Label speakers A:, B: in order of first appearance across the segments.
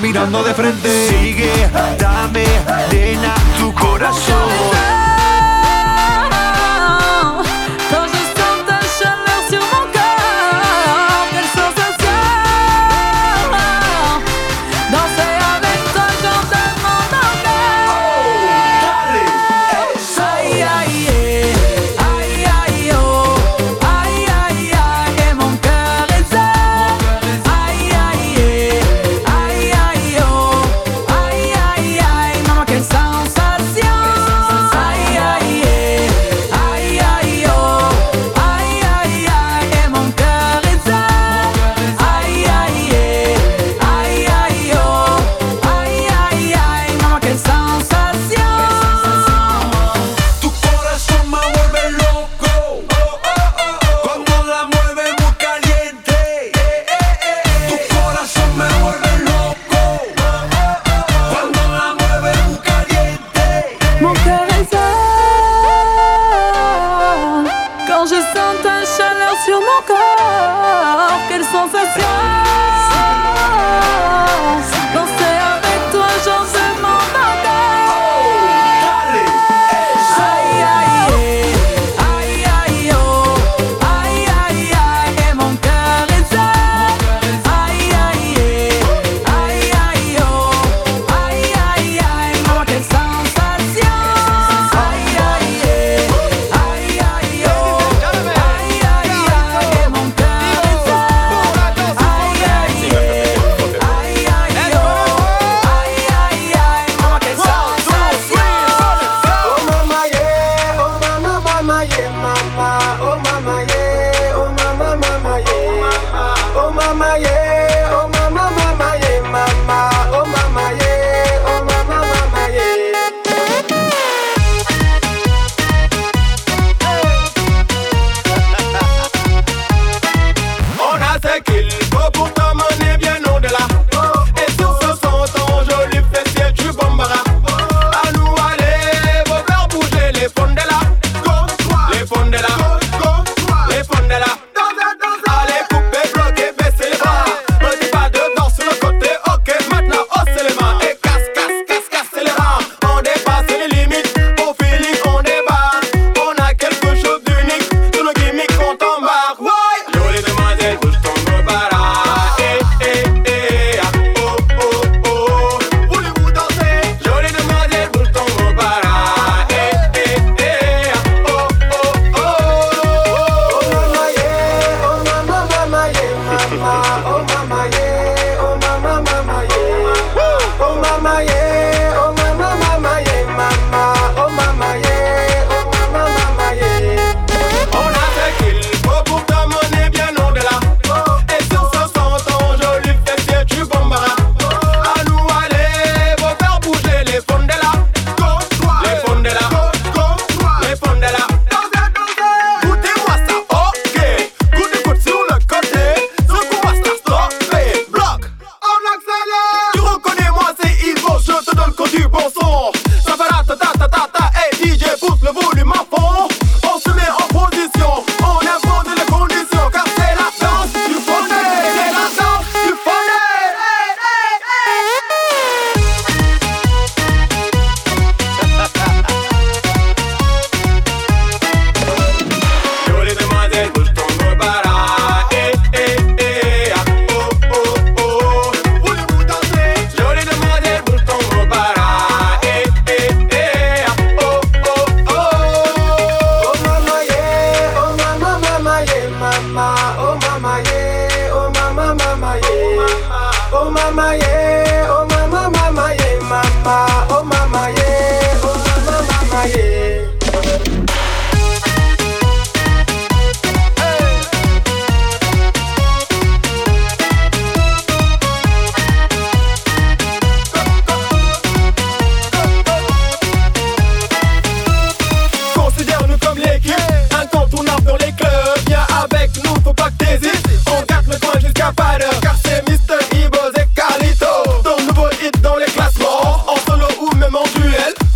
A: mirando de frente.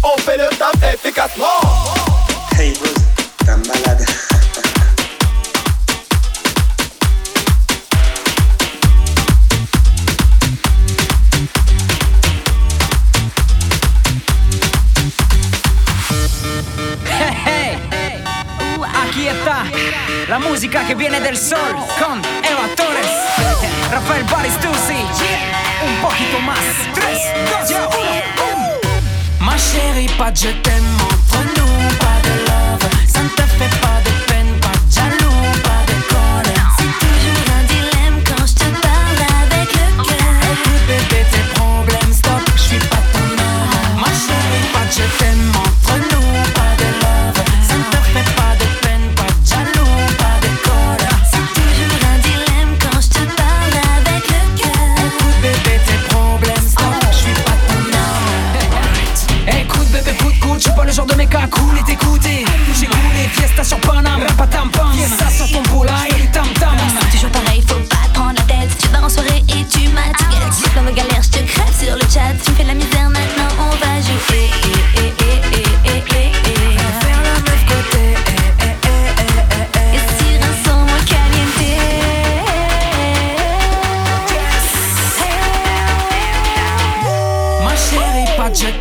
B: on
C: fait
B: le
D: taf efficacement.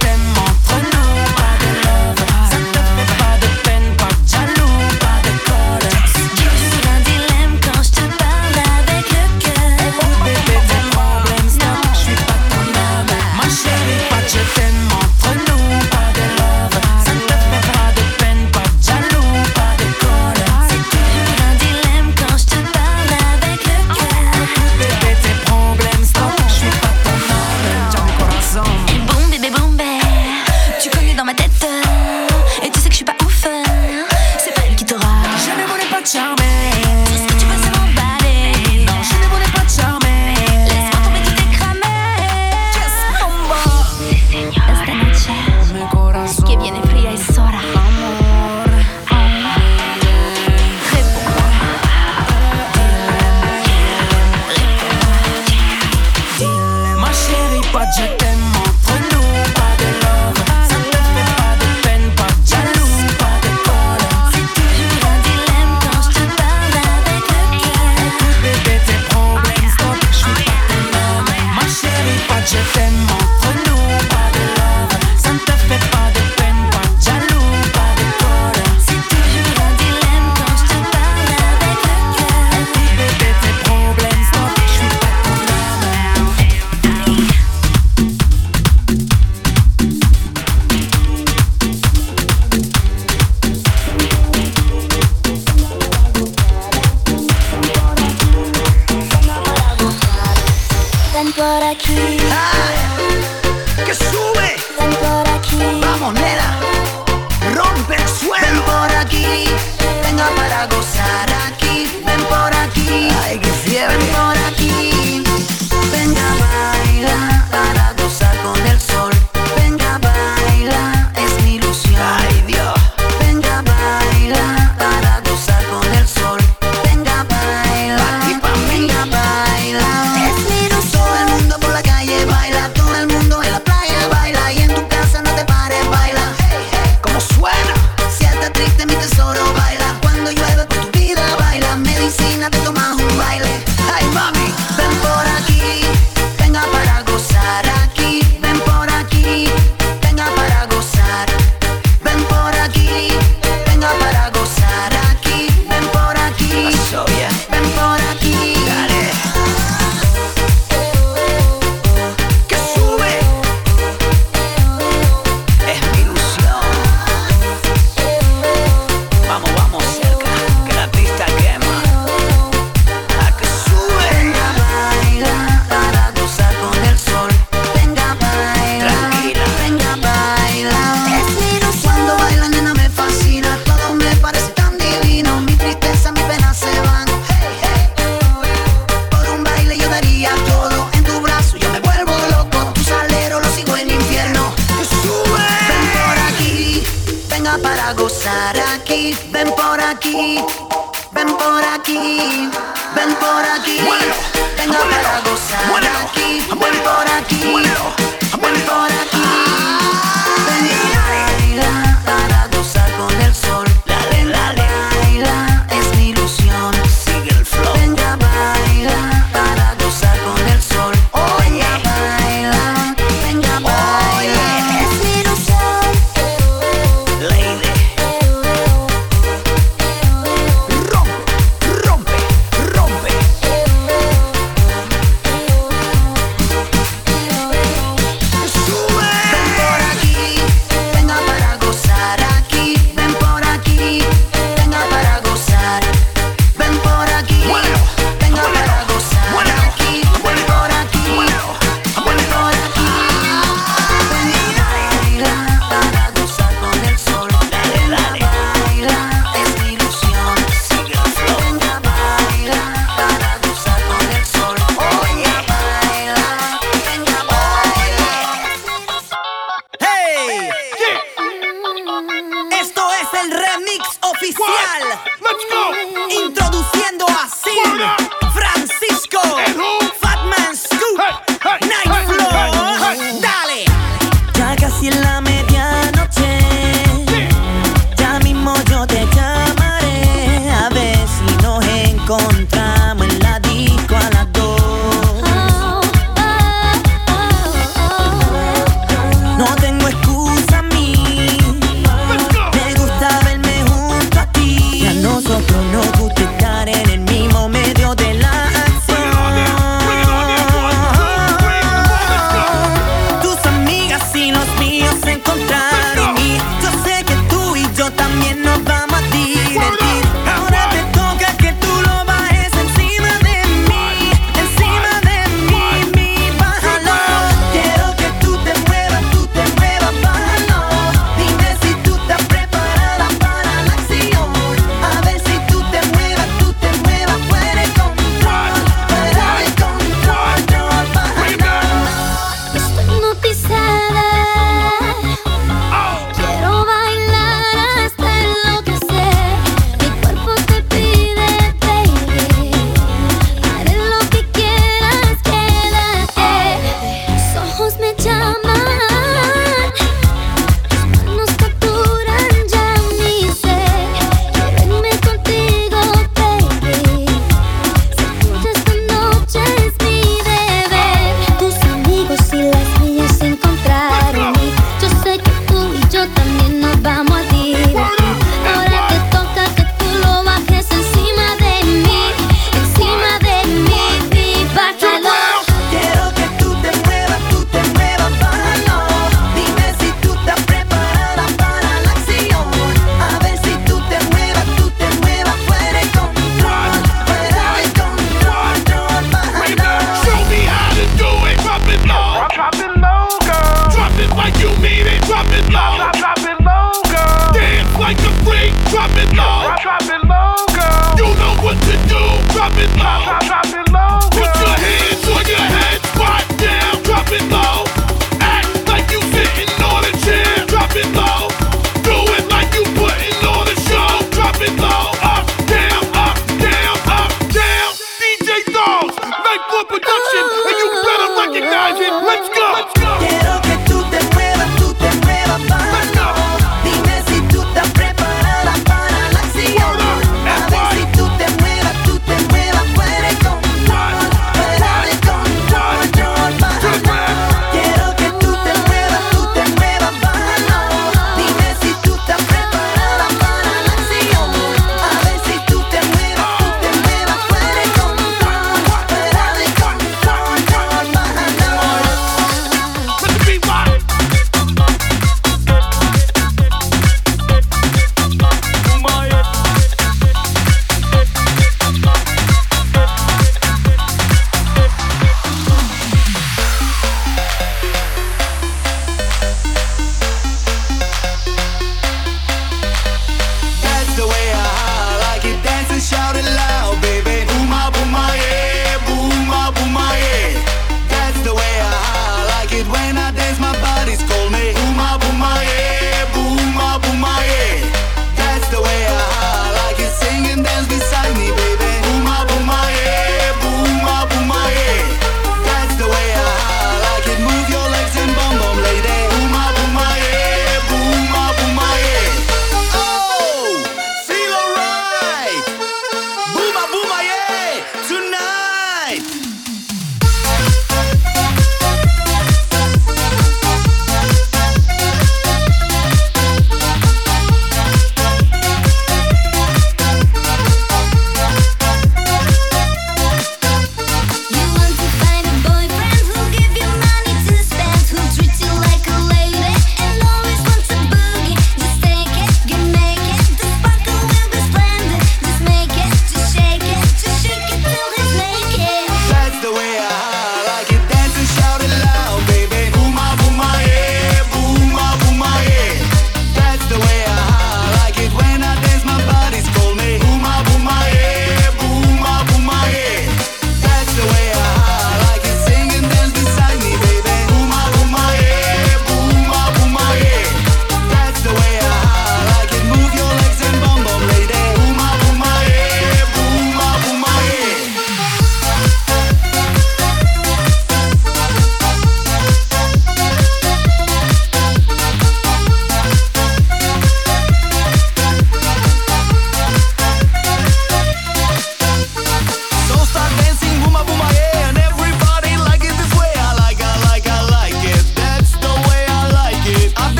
D: them.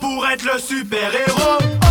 D: Pour
E: être le
B: super-héros. Oh,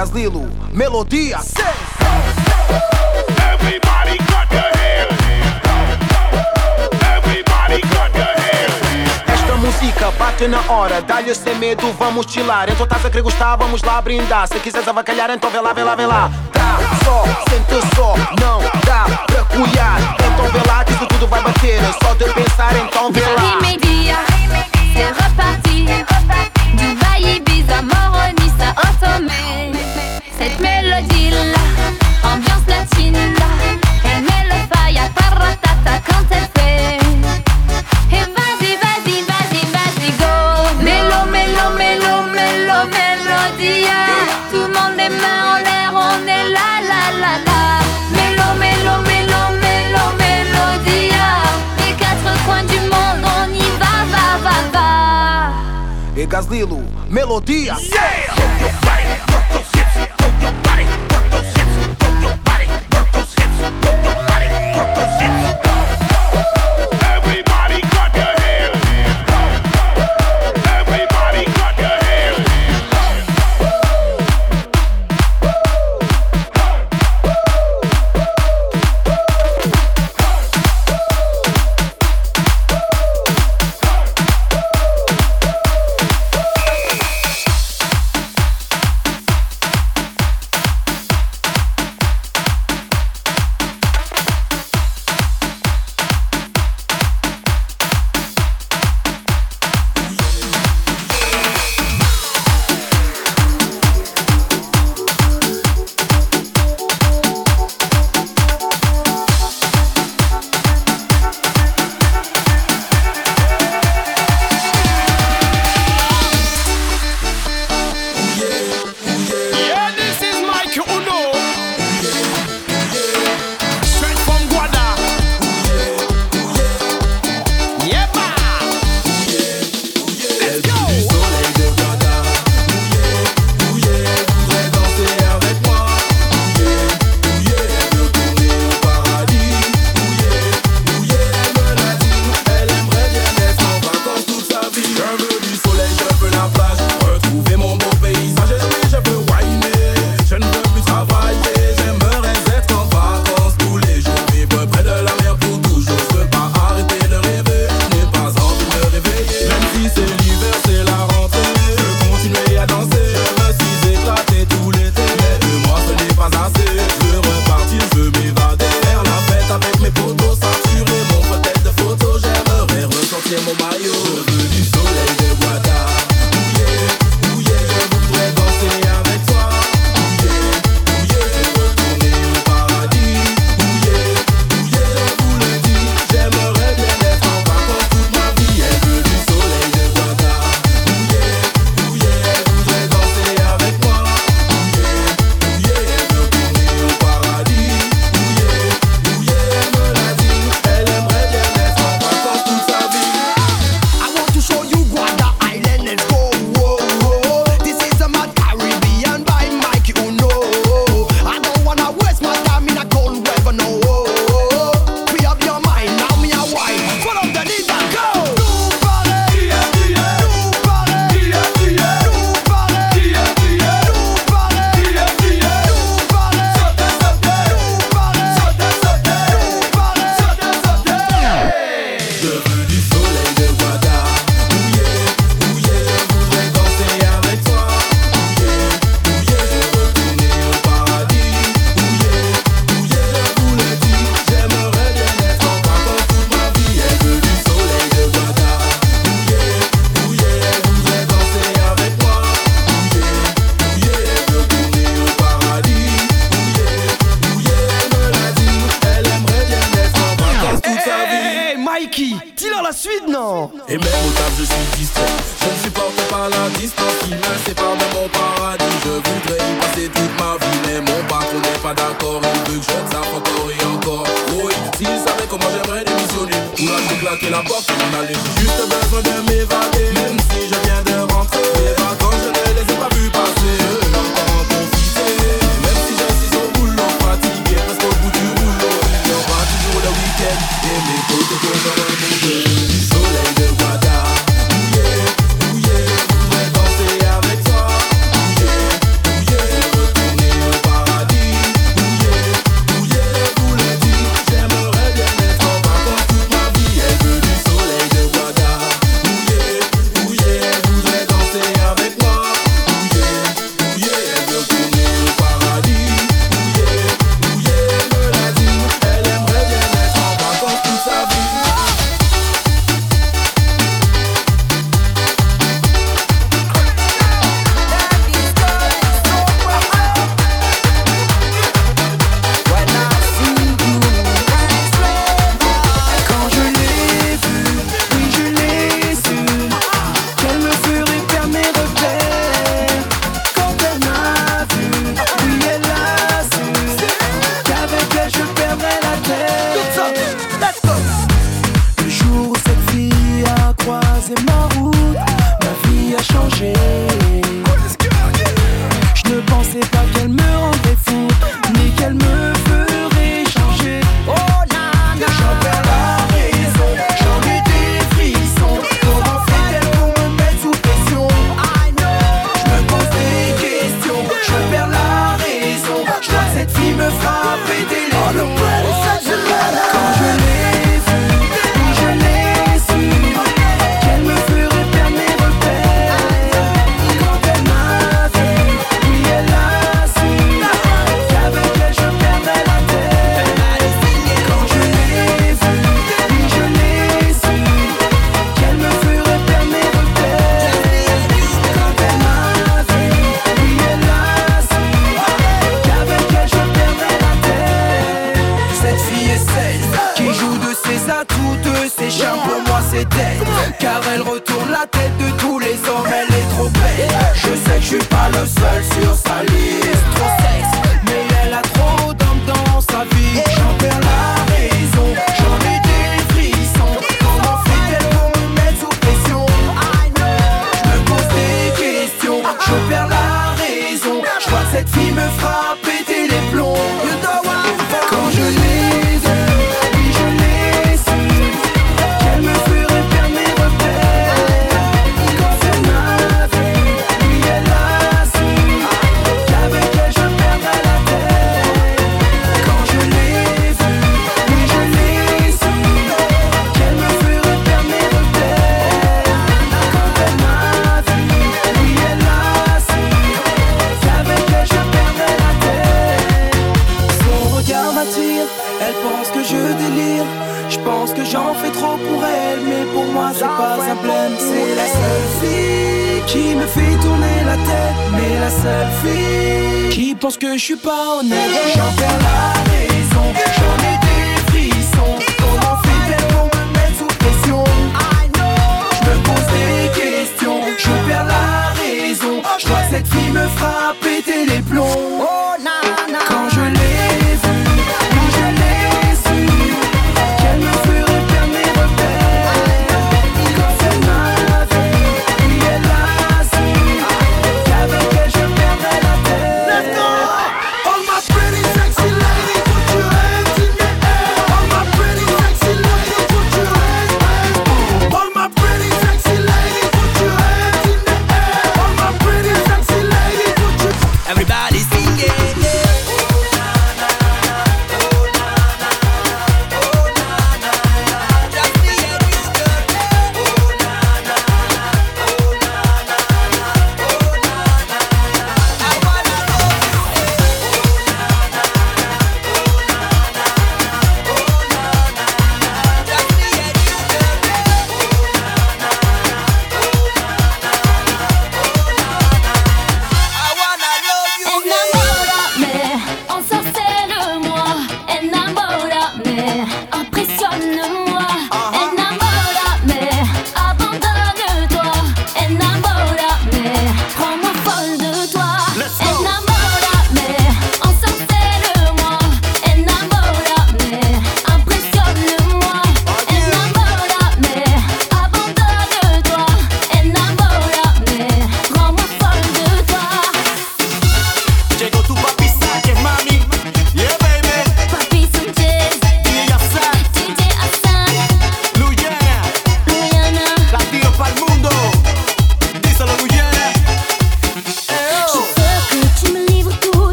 F: va.
G: E Gaslilo, melodia.
H: Everybody hands. Everybody hands.
G: Esta música bate na hora, dá-lhe sem medo, vamos chilar. Então estás a querer gostar, vamos lá brindar. Se quiseres avacalhar, então vê lá, vê lá, vê lá. Dá só, sente só, não dá pra cuidar. Então vê lá que isso tudo vai bater. Só de pensar, então vê lá.
F: Immédiat, c'est reparti. Dubaï, Ibiza, Moroni, ça Otomé. Cette mélodie-là, ambiance latine-là. Elle met le fire, paratata quand elle fait. Et vas-y, vas-y, vas-y, vas-y, go. Mélo, mélo, mélo, mélo, mélodia. Tout le monde les mains en l'air, on est là, là, là, là. Mélo, mélo, mélo, mélo, mélodia. Les quatre coins du monde, on y va, va, va, va.
G: E Gaslilo, melodia.
H: Everybody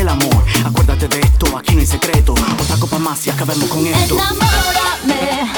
I: el amor. Acuérdate de esto, aquí no hay secreto. Otra copa más y acabemos con esto.
F: Enamórame,